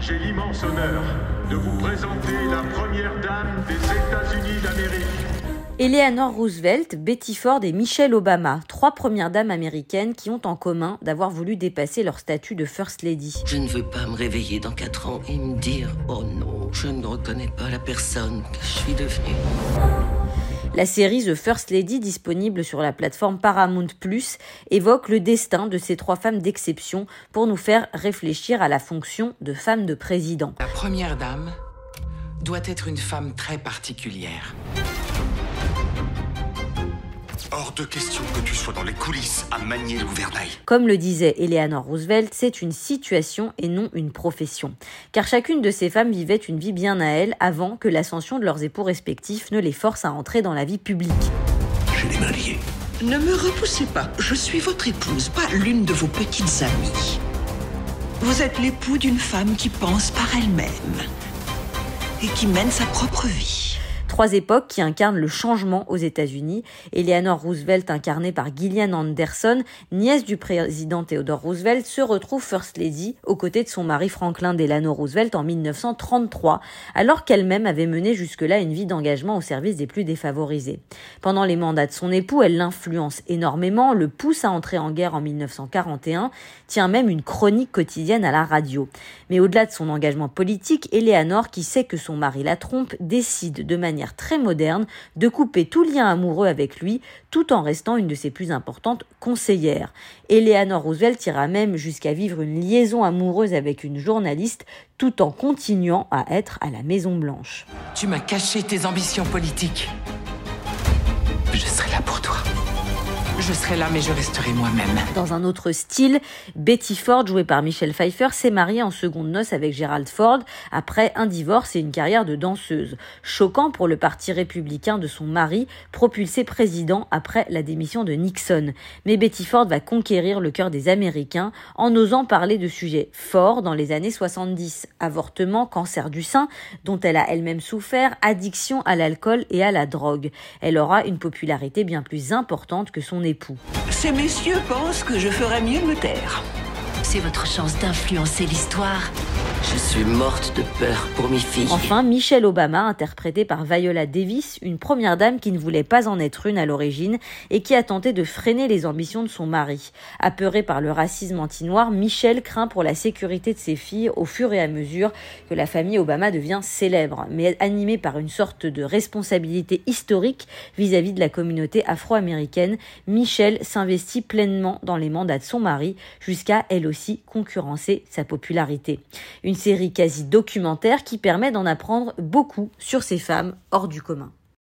j'ai l'immense honneur de vous présenter la première dame des États-Unis d'Amérique. Eleanor Roosevelt, Betty Ford et Michelle Obama, trois premières dames américaines qui ont en commun d'avoir voulu dépasser leur statut de First Lady. Je ne veux pas me réveiller dans quatre ans et me dire Oh non, je ne reconnais pas la personne que je suis devenue. La série The First Lady, disponible sur la plateforme Paramount Plus, évoque le destin de ces trois femmes d'exception pour nous faire réfléchir à la fonction de femme de président. La première dame doit être une femme très particulière. Hors de question que tu sois dans les coulisses à manier le gouvernail. Comme le disait Eleanor Roosevelt, c'est une situation et non une profession. Car chacune de ces femmes vivait une vie bien à elle avant que l'ascension de leurs époux respectifs ne les force à entrer dans la vie publique. J'ai les mains liées. Ne me repoussez pas, je suis votre épouse, pas l'une de vos petites amies. Vous êtes l'époux d'une femme qui pense par elle-même et qui mène sa propre vie. Trois époques qui incarnent le changement aux États-Unis. Eleanor Roosevelt, incarnée par Gillian Anderson, nièce du président Theodore Roosevelt, se retrouve First Lady aux côtés de son mari Franklin Delano Roosevelt en 1933, alors qu'elle-même avait mené jusque-là une vie d'engagement au service des plus défavorisés. Pendant les mandats de son époux, elle l'influence énormément, le pousse à entrer en guerre en 1941, tient même une chronique quotidienne à la radio. Mais au-delà de son engagement politique, Eleanor, qui sait que son mari la trompe, décide de manière très moderne de couper tout lien amoureux avec lui tout en restant une de ses plus importantes conseillères. Eleanor Roosevelt ira même jusqu'à vivre une liaison amoureuse avec une journaliste tout en continuant à être à la Maison Blanche. Tu m'as caché tes ambitions politiques. Je serai là pour toi. Je serai là, mais je resterai moi-même. Dans un autre style, Betty Ford, jouée par Michelle Pfeiffer, s'est mariée en seconde noce avec Gerald Ford après un divorce et une carrière de danseuse. Choquant pour le parti républicain de son mari, propulsé président après la démission de Nixon. Mais Betty Ford va conquérir le cœur des Américains en osant parler de sujets forts dans les années 70. Avortement, cancer du sein, dont elle a elle-même souffert, addiction à l'alcool et à la drogue. Elle aura une popularité bien plus importante que son ces messieurs pensent que je ferais mieux de me taire. C'est votre chance d'influencer l'histoire. Je suis morte de peur pour mes filles. Enfin, Michelle Obama, interprétée par Viola Davis, une première dame qui ne voulait pas en être une à l'origine et qui a tenté de freiner les ambitions de son mari. Apeurée par le racisme anti-noir, Michelle craint pour la sécurité de ses filles au fur et à mesure que la famille Obama devient célèbre, mais animée par une sorte de responsabilité historique vis-à-vis -vis de la communauté afro-américaine, Michelle s'investit pleinement dans les mandats de son mari jusqu'à elle aussi concurrencer sa popularité une série quasi documentaire qui permet d'en apprendre beaucoup sur ces femmes hors du commun.